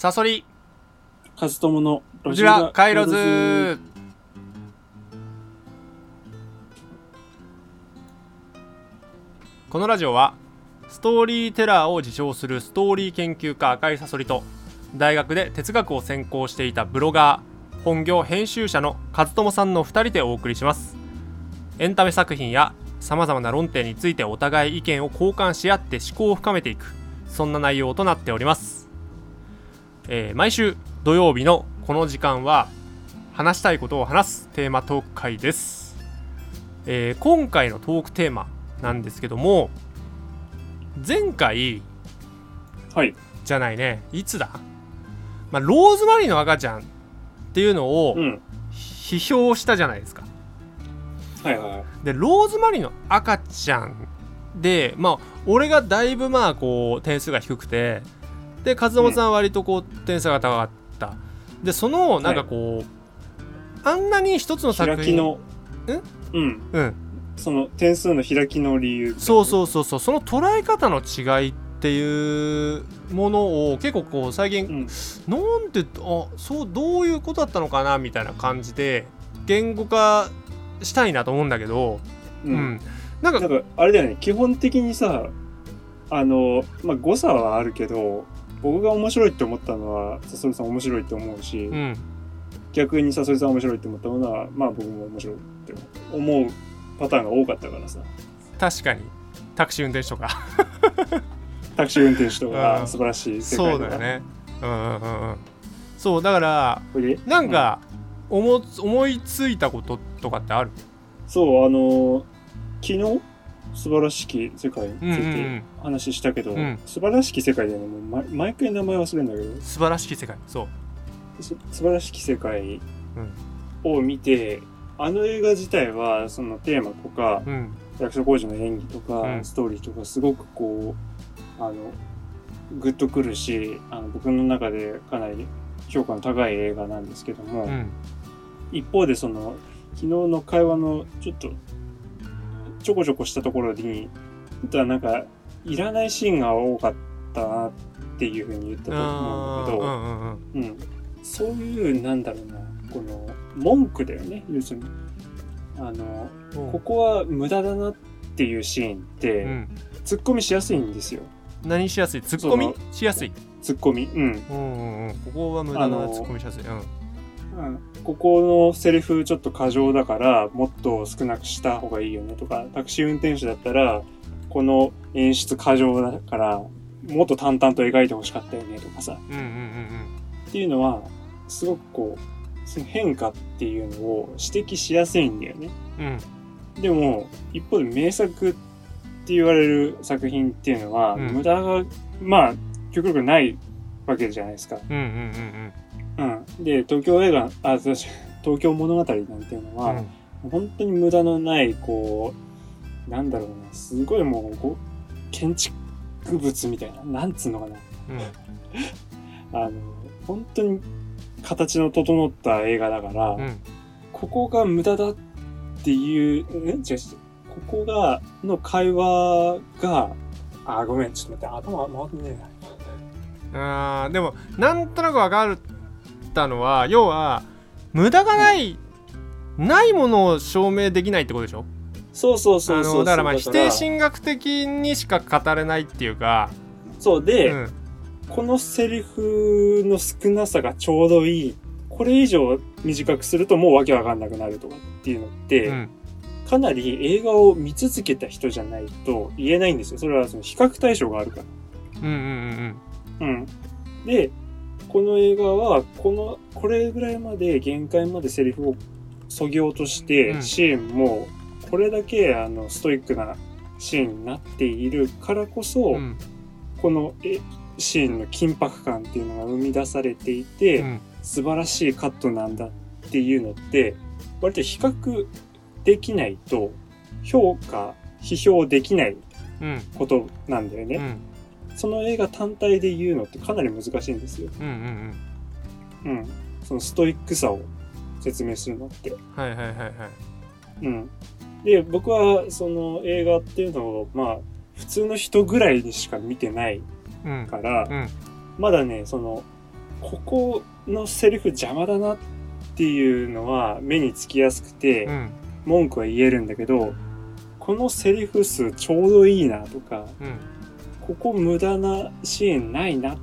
サソリ。カズトモのこちらカイロズ。このラジオはストーリーテラーを自称するストーリー研究家赤いサソリと大学で哲学を専攻していたブロガー本業編集者の和友さんの2人でお送りします。エンタメ作品やさまざまな論点についてお互い意見を交換し合って思考を深めていくそんな内容となっております、えー毎週土曜日のこの時間は話したいことを話すテーマトーク会です、えー今回のトークテーマなんですけども前回はい。じゃないね。いつだ、まあ、ローズマリーの赤ちゃんっていうのをうん。批評したじゃないですか。はいはいはい。でローズマリーの赤ちゃんでまあ俺がだいぶまあこう点数が低くてで和友さんは割とこう点数が高かった。でそのなんかこう、あんなに一つの作品のえ？うん。うん。その点数の開きの理由そうそうそうそう。その捉え方の違いっていうものを結構こう最近、うん。なんてあそうどういうことだったのかなみたいな感じで言語化したいなと思うんだけど、ううん。ん、なんかなんかあれだよね。基本的にさあのまあ誤差はあるけど僕が面白いって思ったのはサソリさん面白いって思うし、うん。逆にサソリさん面白いって思ったものはまあ僕も面白いって思う。パターンが多かったからさ。確かに。タクシー運転手とか。タクシー運転手とうん。か素晴らしい世界そうだよね。うんうんうんうん。そうだからなんか思,、思いついたこととかってある？そうあの昨日？素晴らしき世界についうんうんうてん話したけど、うん素晴らしき世界だよねもう毎毎回名前忘れるんだけど。素晴らしき世界。そう。す素晴らしき世界うん。を見て、あの映画自体はそのテーマとかうん。役所広司の演技とか、うん。ストーリーとかすごくこうあのグッとくるしあの僕の中でかなり評価の高い映画なんですけども、うん。一方でその昨日の会話のちょっとちょこちょこしたところにちょっとなんかいらないシーンが多かったなっていうふうに言ったと思うんだけど、うんそういうなんだろうなこの文句だよね要するに。あのうん。ここは無駄だなっていうシーンって、うん。ツッコミしやすいんですよ。何しやすい？ツッコミそしやすいツッコミうん、うんうんうん。ここは無駄なあのツッコミしやすい。うんうん、ここのセリフちょっと過剰だからもっと少なくした方がいいよねとかタクシー運転手だったらこの演出過剰だからもっと淡々と描いてほしかったよねとかさ。うんうんうんっていうのはすごくこうその変化っていうのを指摘しやすいんだよね。うんうん。でも一方で名作って言われる作品っていうのは、うん。無駄がまあ極力ないわけじゃないですか。うんうんうんうん、で東京映画あそう東京物語なんていうのは、うん。本当に無駄のないこうなんだろうなすごいもうこう建築物みたいななんつうのかな。あの本当に形の整った映画だから、うん。うんここが無駄だっていう、ん違う違う。ここが、の会話が、あ、ごめん、ちょっと待って、頭回ってねえな。あーでもなんとなく分かったのは要は無駄がない、ないものを証明できないってことでしょ？そうそうそうあそうのだからまあだ否定神学的にしか語れないっていうか、そうで、うんこのセリフの少なさがちょうどいい。これ以上短くするともうわけわかんなくなるとかっていうのって、うんかなり映画を見続けた人じゃないと言えないんですよ。それはその比較対象があるから。うんうんうん。で、この映画は、この、これぐらいまで限界までセリフをそぎ落として、うん。シーンも、これだけ、あの、ストイックなシーンになっているからこそ、うん。うんこのえシーンの緊迫感っていうのが生み出されていて、うん。素晴らしいカットなんだっていうのって、割と比較できないと、評価、批評できないうん。ことなんだよね。うんその映画単体で言うのってかなり難しいんですよ。うんうんうんうん。そのストイックさを説明するのって。はいはいはいはいうん。で、僕はその映画っていうのを、まあ、普通の人ぐらいにしか見てないうんから、うんまだね、その、ここのセリフ邪魔だなっていうのは目につきやすくて、うん文句は言えるんだけどこのセリフ数ちょうどいいなとかうんここ無駄なシーンないなっ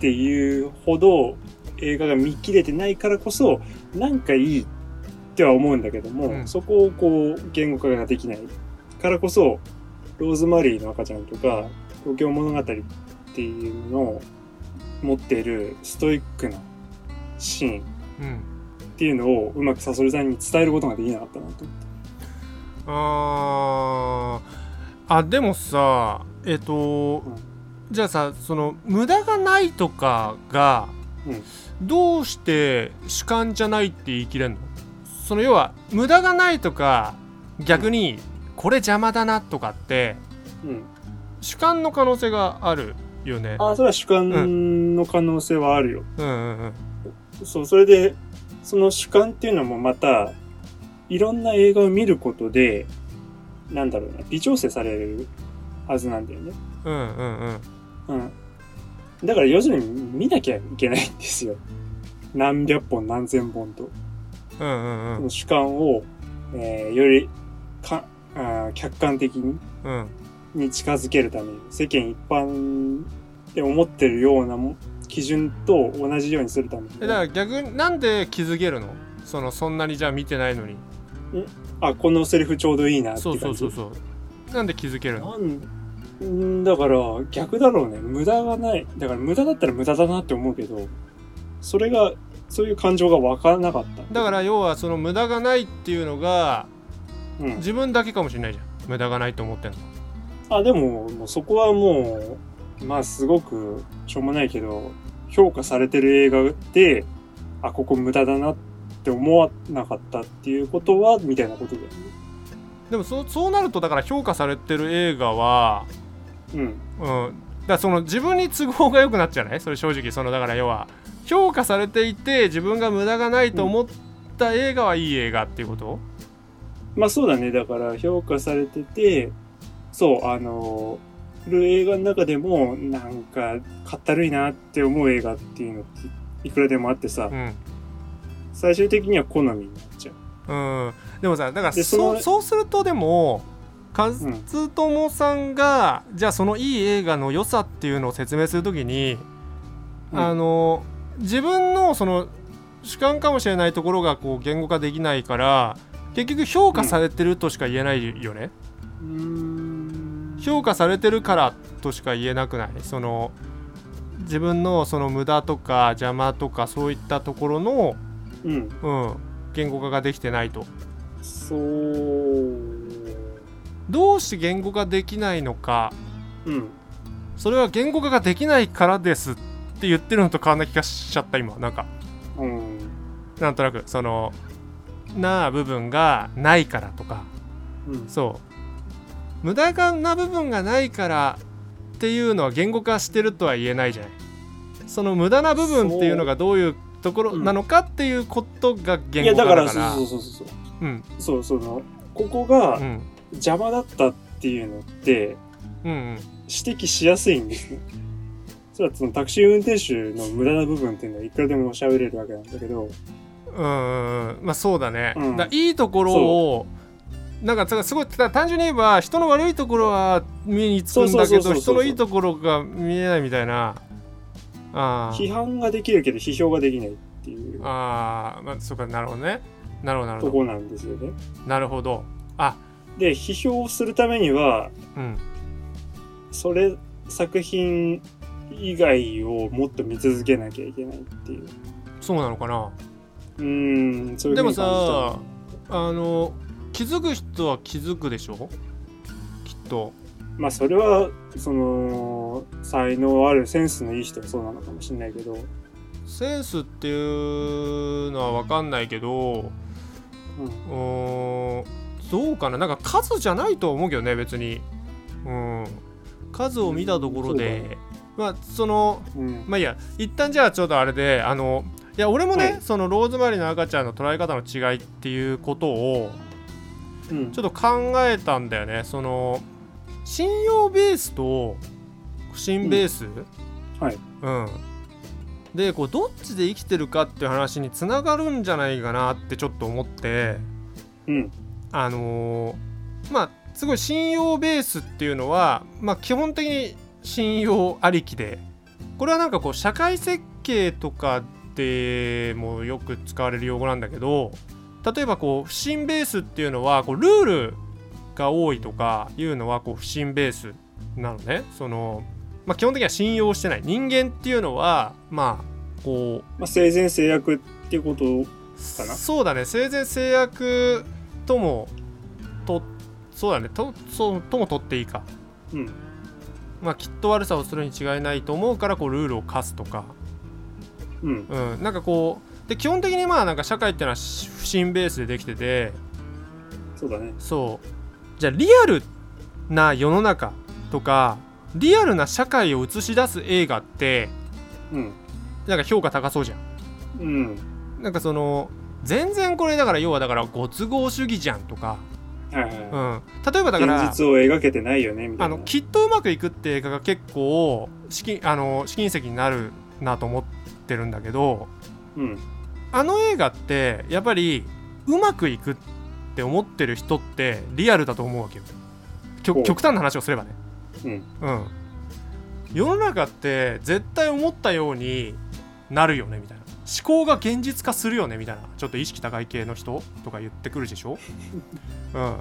ていうほど映画が見切れてないからこそなんかいいっては思うんだけども、うん。そこをこう言語化ができないからこそローズマリーの赤ちゃんとか東京物語っていうのを持っているストイックなシーンうん。っていうのをうまくサソリさんに伝えることができなかったなと思って。あー。あでもさえっ、と、うん。じゃあさその無駄がないとかが、うん。どうして主観じゃないって言い切れんの？その要は無駄がないとか逆にこれ邪魔だなとかってうん、主観の可能性があるよね。あそれは主観の可能性はあるよ。うんうんうん。そう、それで、その主観っていうのもまた、いろんな映画を見ることで、なんだろうな、微調整されるはずなんだよね。うんうんうんうん。だから要するに見なきゃいけないんですよ。何百本何千本と。うんうんうんその主観を、えーよりかあー客観的にうんに近づけるために、世間一般で思ってるようなも基準と同じようにするために。えだから逆になんで気づけるの？そのそんなにじゃあ見てないのにあ、このセリフちょうどいいなってそう。そうそうそうなんで気づけるの？なんんだから逆だろうね。無駄がない。だから無駄だったら無駄だなって思うけどそれがそういう感情が分からなかった。だから要はその無駄がないっていうのがうん、自分だけかもしれないじゃん。無駄がないと思ってんの。あでももうそこはもうまあすごくしょうもないけど評価されてる映画であここ無駄だなって思わなかったっていうことはみたいなことだよね。でもそそうなるとだから評価されてる映画はうん。うん。だからその自分に都合が良くなっちゃうないそれ正直そのだから要は評価されていて自分が無駄がないと思った映画はいい映画っていうこと？まあそうだね。だから評価されててそうあのる映画の中でもなんかかったるいなって思う映画っていうのっていくらでもあってさ、うん。最終的には好みになっちゃう。うん。でもさだからでそのそうそうするとでも和友さんが、じゃあそのいい映画の良さっていうのを説明するときに、うん。あの自分のその主観かもしれないところがこう言語化できないから結局評価されてるとしか言えないよね、うーん。評価されてるからとしか言えなくない？その自分のその無駄とか邪魔とかそういったところの、うん。うん、言語化ができてないと。そうどうして言語化できないのか。うん。それは言語化ができないからですって言ってるのと変わんな気がしちゃった今。なんか。うん。なんとなくそのな部分がないからとか。うん。そう。無駄がな部分がないからっていうのは言語化してるとは言えないじゃない。その無駄な部分っていうのがどういうところなのかっていうことがい言やだか語化だかららそうそうそうそう。うん。そうそのここがうん邪魔だったっていうのってうんうん。指摘しやすいんですね。それはそのタクシー運転手の無駄な部分っていうのはいくらでも喋れるわけなんだけどうんまあそうだね、うん。だいいところをなんかさすごいた単純に言えば人の悪いところは目につくんだけど人のいいところが見えないみたいな。あー批判ができるけど批評ができないっていう。あーまあそうか。なるほどね。なるほどなるほど。とこなんですよね。なるほど。あで批評するためにはうん。それ作品以外をもっと見続けなきゃいけないっていう。そうなのかな？うーんそういうでもさあの気づく人は気づくでしょ？きっと。まあそれはその才能あるセンスのいい人はそうなのかもしれないけど、センスっていうのは分かんないけどうんどうかな？なんか数じゃないと思うけどね別に。うん。数を見たところでまあそのうん。まあいいや。一旦じゃあちょっとあれであのいや俺もね、はい。そのローズマリーの赤ちゃんの捉え方の違いっていうことをうん。ちょっと考えたんだよね。その信用ベースと不信ベース、はい。うん。でこうどっちで生きてるかっていう話につながるんじゃないかなってちょっと思って。うん。あのーまあすごい信用ベースっていうのは、まあ、基本的に信用ありきでこれはなんかこう社会設計とかでもよく使われる用語なんだけど例えばこう不信ベースっていうのはこうルールが多いとかいうのはこう不信ベースなのね。その、まあ、基本的には信用してない。人間っていうのはまあこうまあ、性善制約っていうことかな？そうだね。性善制約ともとそうだねとそうとも取っていいかうん。まあきっと悪さをするに違いないと思うからこうルールを課すとかうん。うんなんかこうで基本的にまあなんか社会っていうのはし不信ベースでできててそうだね。そうじゃあリアルな世の中とかリアルな社会を映し出す映画ってうん。なんか評価高そうじゃんうん。なんかその全然これだから要はだからご都合主義じゃんとか、はいはいうはん、例えばだかい。ら現実を描けてないよね、みたいな。あのきっとうまくいくって映画が結構試金あの試金石になるなと思ってるんだけどうん。あの映画ってやっぱりうまくいくって思ってる人ってリアルだと思うわけよ極端な話をすればねうん。うん世の中って絶対思ったようになるよねみたいな思考が現実化するよねみたいな。ちょっと意識高い系の人とか言ってくるでしょ？うん。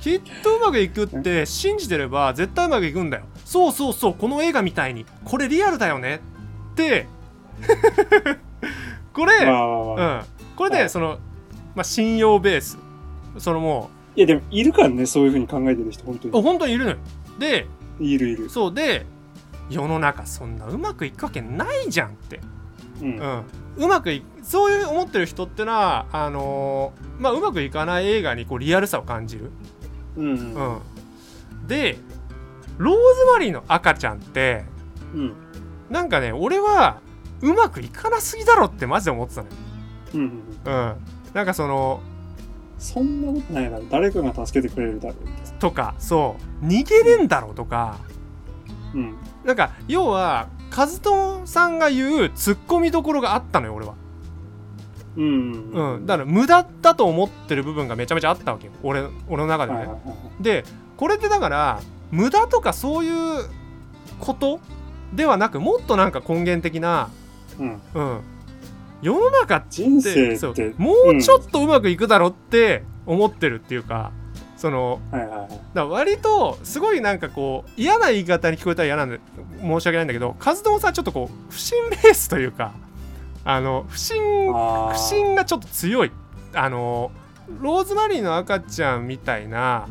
きっとうまくいくって信じてれば絶対うまくいくんだよ。そうそうそうこの映画みたいに。これリアルだよねって。これ、まあまあまあ。うん、これで、はい。その、まあ、信用ベース。そのもいや、でも、いるからね、そういうふうに考えてる人、本当に。本当にいるのよ。でいるいる。そうで世の中そんなうまくいくわけないじゃんって、うん。うまくいそういう思ってる人ってのはあのーまあうまくいかない映画にこうリアルさを感じる、うん。うん。うん、でローズマリーの赤ちゃんってうん。なんかね俺はうまくいかなすぎだろってマジで思ってたのよ、うん。うん、なんかそのそんなことないだろ。誰かが助けてくれるだろう。とかそう逃げれんだろうとかうん。なんか要は和人さんが言うツッコミどころがあったのよ俺は、うん。うん、だから無駄だと思ってる部分がめちゃめちゃあったわけよ俺俺の中でね。でこれってだから無駄とかそういうことではなくもっとなんか根源的な、うん。うん、世の中っ人てそう生って、もうちょっとうまくいくだろって思ってるっていうか、そのはいはいはい。だ割とすごいなんかこう嫌な言い方に聞こえたら嫌なんで申し訳ないんだけどカズドンさんちょっとこう不信ベースというかあの不信あー。不信がちょっと強い。あのローズマリーの赤ちゃんみたいな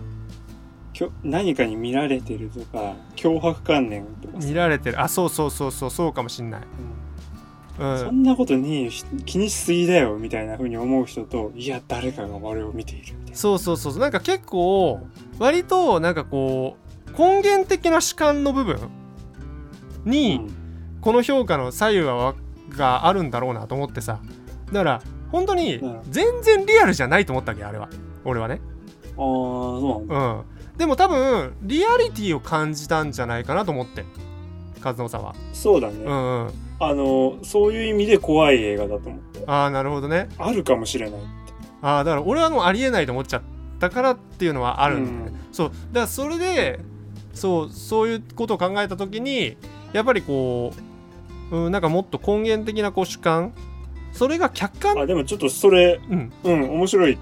何かに見られてるとか、脅迫観念とかさ。見られてる。あそうそうそうそうそうかもしんない、うん、そんなことねえよ気にしすぎだよみたいな風に思う人といや誰かが俺を見ているそうそうそうなんか結構割となんかこう根源的な主観の部分な、に、うん。この評価の左右はがあるんだろうなと思ってさ。だから本当にうん。全然リアルじゃないと思ったわけあれは。俺はね。ああそうなんだ。うん。でも多分リアリティを感じたんじゃないかなと思って。和野さんは。そうだね、うんうん。あのそういう意味で怖い映画だと思って。ああなるほどね。あるかもしれないああだから俺はもうありえないと思っちゃったからっていうのはあるんだよね、そう。だからそれでそうそういうことを考えた時にやっぱりこう、うん、なんかもっと根源的なこう主観それが客観あでもちょっとそれうん。うん面白い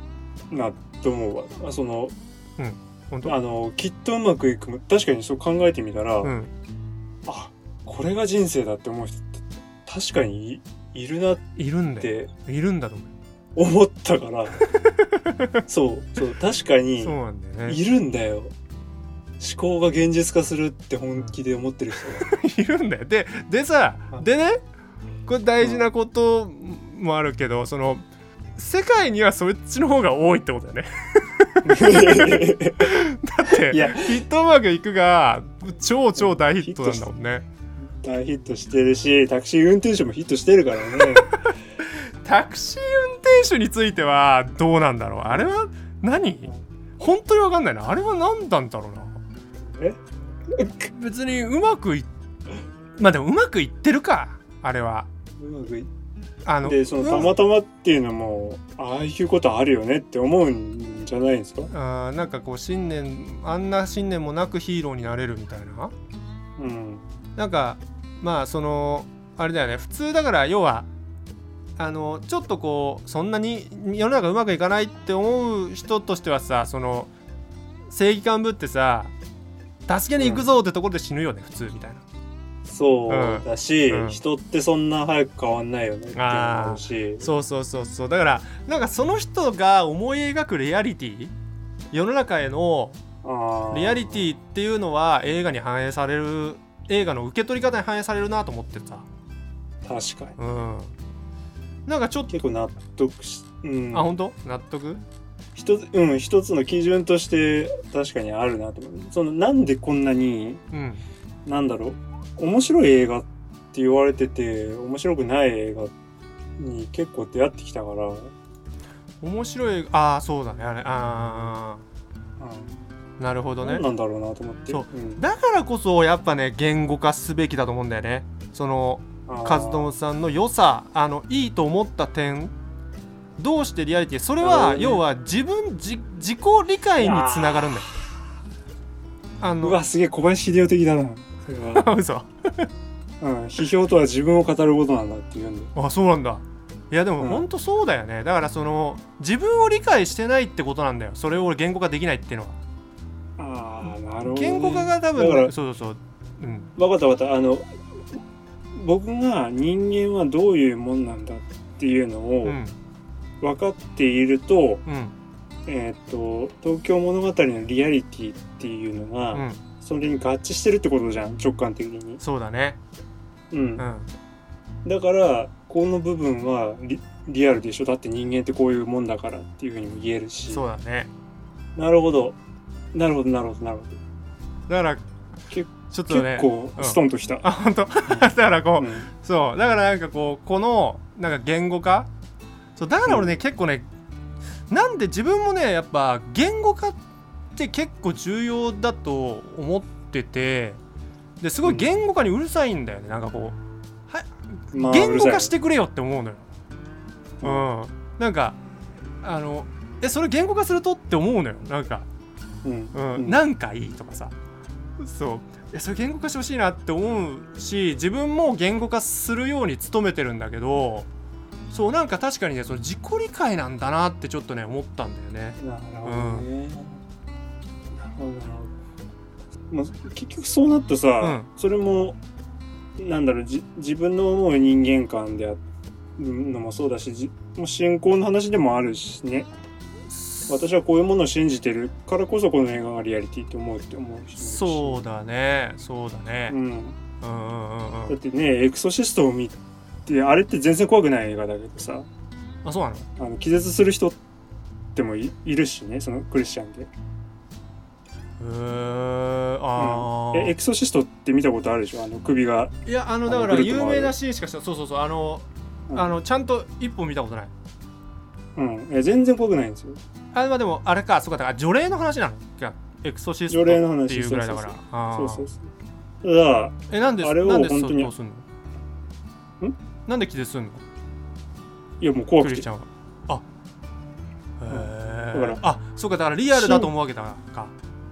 なと思うわ。あその本当？あのきっとうまくいくも確かにそう考えてみたら、うん。あこれが人生だって思う人って確かにいいるなっいるんだいるんだと思う思ったから。そうそう確かにそうなんだよね。いるんだよ。思考が現実化するって本気で思ってる人。が いるんだよ。ででさうんでねこれ大事なこともあるけどその世界にはそっちの方が多いってことだよね。だってヒットうまくいくが超超大ヒットなんだもんね。大ヒットしてるしタクシー運転手もヒットしてるからね。タクシー運転手についてはどうなんだろう？あれは何？本当に分かんないな。あれは何なんだろうな？え？別にうまくいまあでもうまくいってるか。あれは。うまくいあのでそのたまたまっていうのもああいうことあるよねって思うんじゃないですか？あーなんかこう信念あんな信念もなくヒーローになれるみたいな。うん。なんかまあそのあれだよね。普通だから要はあのちょっとこうそんなに世の中うまくいかないって思う人としてはさその正義感ぶってさ助けに行くぞってところで死ぬよね、普通みたいな。そううんだし、うん。人ってそんな早く変わんないよねって思うし。そうそうそうそう。だからなんかその人が思い描くリアリティ世の中へのリアリティっていうのは映画に反映される映画の受け取り方に反映されるなと思ってさ。確かに。うんなんかちょっと結構納得し、うん、あ本当？納得？一つうん一つの基準として確かにあるなと思う。そのなんでこんなにうん。なんだろう？面白い映画って言われてて面白くない映画に結構出会ってきたから、面白いああそうだね。あれああなるほどね。何なんだろうなと思って。そうん。だからこそやっぱね言語化すべきだと思うんだよね。そのあーカズトムさんの良さあのいいと思った点どうしてリアリティ？それは、要は自分自自己理解につながるんだよ。あうのわすげえ小林秀夫的だな。それは、嘘。うん、批評とは自分を語ることなんだっていうんあそうなんだ。いやでもうん。本当そうだよね、だからその自分を理解してないってことなんだよ。それを言語化できないっていうのは。ああなるほど、ね、言語化が多分だからそうそうそう。うん。分かった分かった。あの僕が人間はどういうもんなんだっていうのをうん分かっていると,、うん。えー、と東京物語のリアリティっていうのが、うん。それに合致してるってことじゃん直感的に、そうだね。うん。うん。だからこの部分はリリアルでしょ？だって人間ってこういうもんだからっていうふうにも言えるし。そうだね。なるほど。なるほどなるほどなるほど。だからけちょっとね結構ストンときた、あ本当？だからこう、うん。そう。だからなんかこうこのなんか言語化？そうだから俺ね、結構ねなんで自分もねやっぱ言語化って結構重要だと思っててですごい言語化にうるさいんだよねなんかこう。まあ言語化してくれよって思うのよ。うん、なんかあのえそれ言語化すると？って思うのよ。なんか、うん。うん。うん。なんかいいとかさ。そうえそれ言語化してほしいなって思うし自分も言語化するように努めてるんだけどそうなんか確かにねその自己理解なんだなってちょっとね思ったんだよね。なるほどね。なるほどなるほど。まあ、結局そうなってさ、うんそれもなんだろうじ自分の思う人間観であるのもそうだしじもう信仰の話でもあるしね私はこういうものを信じてるからこそこの映画がリアリティって思うって思うし。そうだね。そうだね。う。ん、うんうんうん。うん。だってねエクソシストを見てあれって全然怖くない映画だけどさ。あそうなの？あの気絶する人ってもいいるしねそのクリスチャンで。へー。あー、えエクソシストって見たことあるでしょ？あの首が、いやあのだから有名なシーンしかしたそうそうそう。あの、うん。あのちゃんと一本見たことないうん、いや全然怖くないんですよ。あまあでもあれか。そうかだから除霊の話なのかエクソシスト除霊の話っていうぐらいだから。そうそうそうだからえなんであれをなんで本当にそうすんの？ん？なんで気絶すんの？いやもう怖くて。クリスチャンは。あ。へだからえあそうかだからリアルだと思うわけだか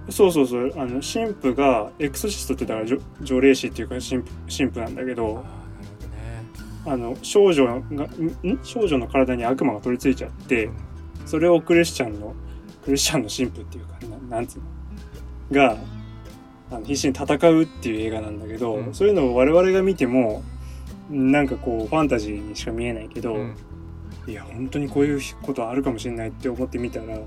そうそうそう。あの神父がエクソシストってだから除除霊師っていうか神父神父なんだけどあの少女がんん？少女の体に悪魔が取り付いちゃってそれをクリスチャンのクリスチャンの神父っていうかななんつうの？があの必死に戦うっていう映画なんだけど、うん。そういうのを我々が見てもなんかこうファンタジーにしか見えないけど、うん。いや本当にこういうことあるかもしれないって思ってみたら、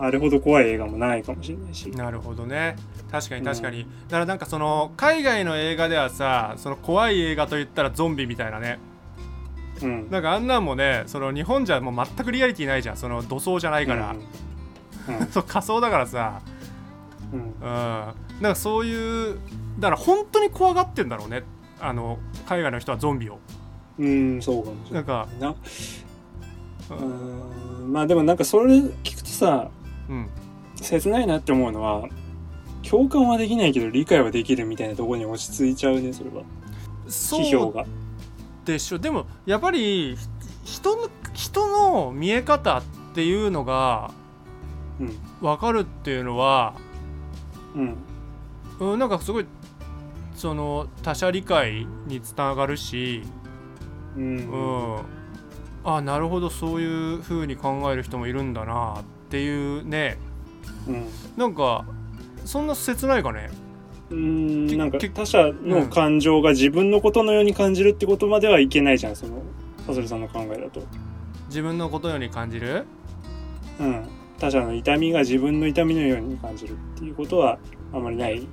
あれほど怖い映画もないかもしれないし、なるほどね。確かに確かに、だからなんかその海外の映画ではさその怖い映画といったらゾンビみたいなね。うん、なんかあんなんもねその日本じゃもう全くリアリティないじゃん。その土葬じゃないから、うん そう仮想だからさ。うん。うん。なんかそういうだから本当に怖がってんだろうね。あの海外の人はゾンビを。うん、うん、そうかもしれなな。んいなかうーん。まあでもなんかそれ聞くとさうん。切ないなって思うのは共感はできないけど理解はできるみたいなところに落ち着いちゃうねそれは。そう批評が。でしょ。でもやっぱり人の人の見え方っていうのがうん。分かるっていうのは、うん。うん、なんかすごいその他者理解につながるし、ううんん、あなるほどそういう風に考える人もいるんだなっていうね。うん。なんかそんな切ないかね。うんなんかけ他者の感情が自分のことのように感じるってことまではいけないじゃんそのサソリさんの考えだと。自分のことように感じる？うん、他者の痛みが自分の痛みのように感じるっていうことはあまりない。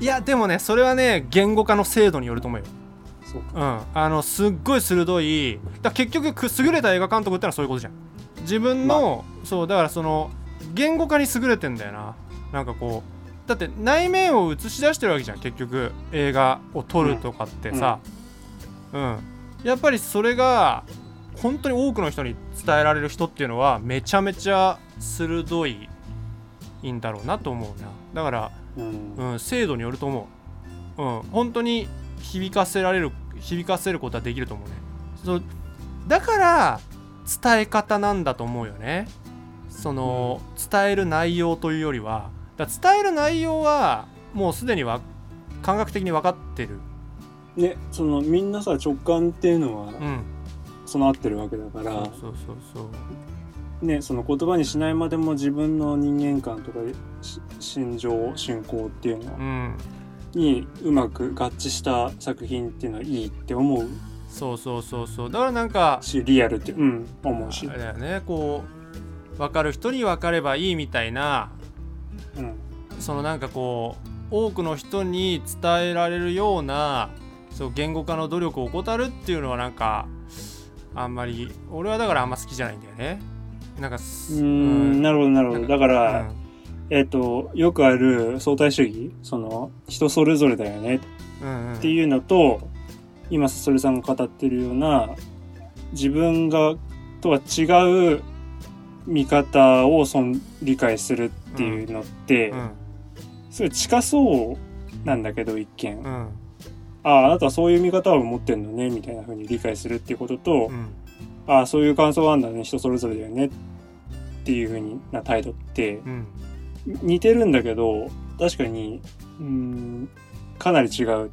いやでもねそれはね言語化の精度によると思うよ。そうか。うん、あのすっごい鋭いだ結局く優れた映画監督ってのはそういうことじゃん自分の、そうだからその言語化に優れてんだよな。なんかこうだって内面を映し出してるわけじゃん結局映画を撮るとかってさ、うん。やっぱりそれが本当に多くの人に伝えられる人っていうのはめちゃめちゃ鋭いんだろうなと思うな。だからうん。うん、精度によると思う、うん、本当に響かせられる響かせることはできると思うね。そう。だから伝え方なんだと思うよね。その、伝える内容というよりはだ伝える内容はもうすでには感覚的に分かってる。ねそのみんなさ直感っていうのはうん。備わってるわけだから、そうそうそうねその言葉にしないまでも自分の人間観とかし心情信仰っていうのうん。にうまく合致した作品っていうのはいいって思うそうそうそうそう。だからなんかしリアルってうん思うし。あれだよねこう分かる人に分かればいいみたいなうんそのなんかこう多くの人に伝えられるようなそう言語化の努力を怠るっていうのはなんかあんまり俺はだからあんま好きじゃないんだよね。なんかすうーん。なるほどなるほど。だから、うん。えっ、とよくある相対主義その人それぞれだよねっていうのと、今それさんが語ってるような自分がとは違う見方をそん理解するっていうのって、うん。すごい近そうなんだけど一見、うん。あああなたはそういう見方を持ってんのねみたいな風に理解するっていうことと、うん。ああそういう感想があるんだね人それぞれだよねっていう風にな態度ってうん。似てるんだけど確かにうーんかなり違う。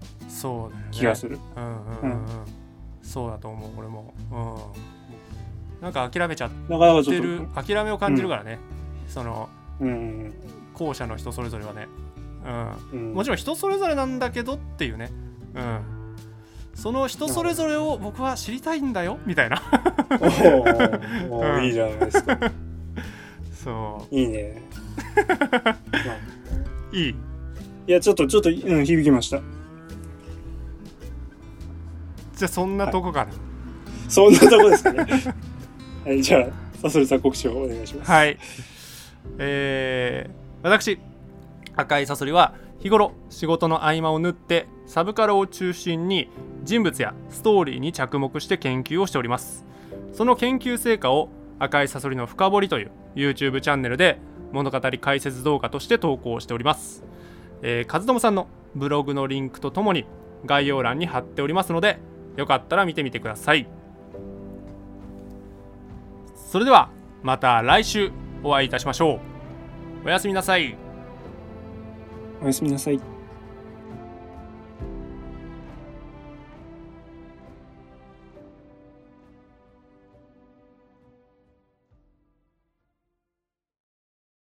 気がする。うんうんうんうん。そうだと思う俺も。うん。なんか諦めちゃってる。諦めを感じるからね、そのうん。後者の人それぞれはね。うん。うん。もちろん人それぞれなんだけどっていうね。うん。その人それぞれを僕は知りたいんだよみたいな。お いいじゃないですか。そいいね。いいいや、ちょっと、ちょっと、うん、響きました。じゃあそんなとこかなそんなとこですね。はい、じゃあ、サソリさん告知をお願いします。はい、えー、私赤いサソリは日頃仕事の合間を縫ってサブカルを中心に人物やストーリーに着目して研究をしておりますその研究成果を赤いサソリの深掘りという YouTube チャンネルで物語解説動画として投稿しております、えー、和友さんのブログのリンクとともに概要欄に貼っておりますのでよかったら見てみてください。それではまた来週お会いいたしましょう。おやすみなさい。おやすみなさい。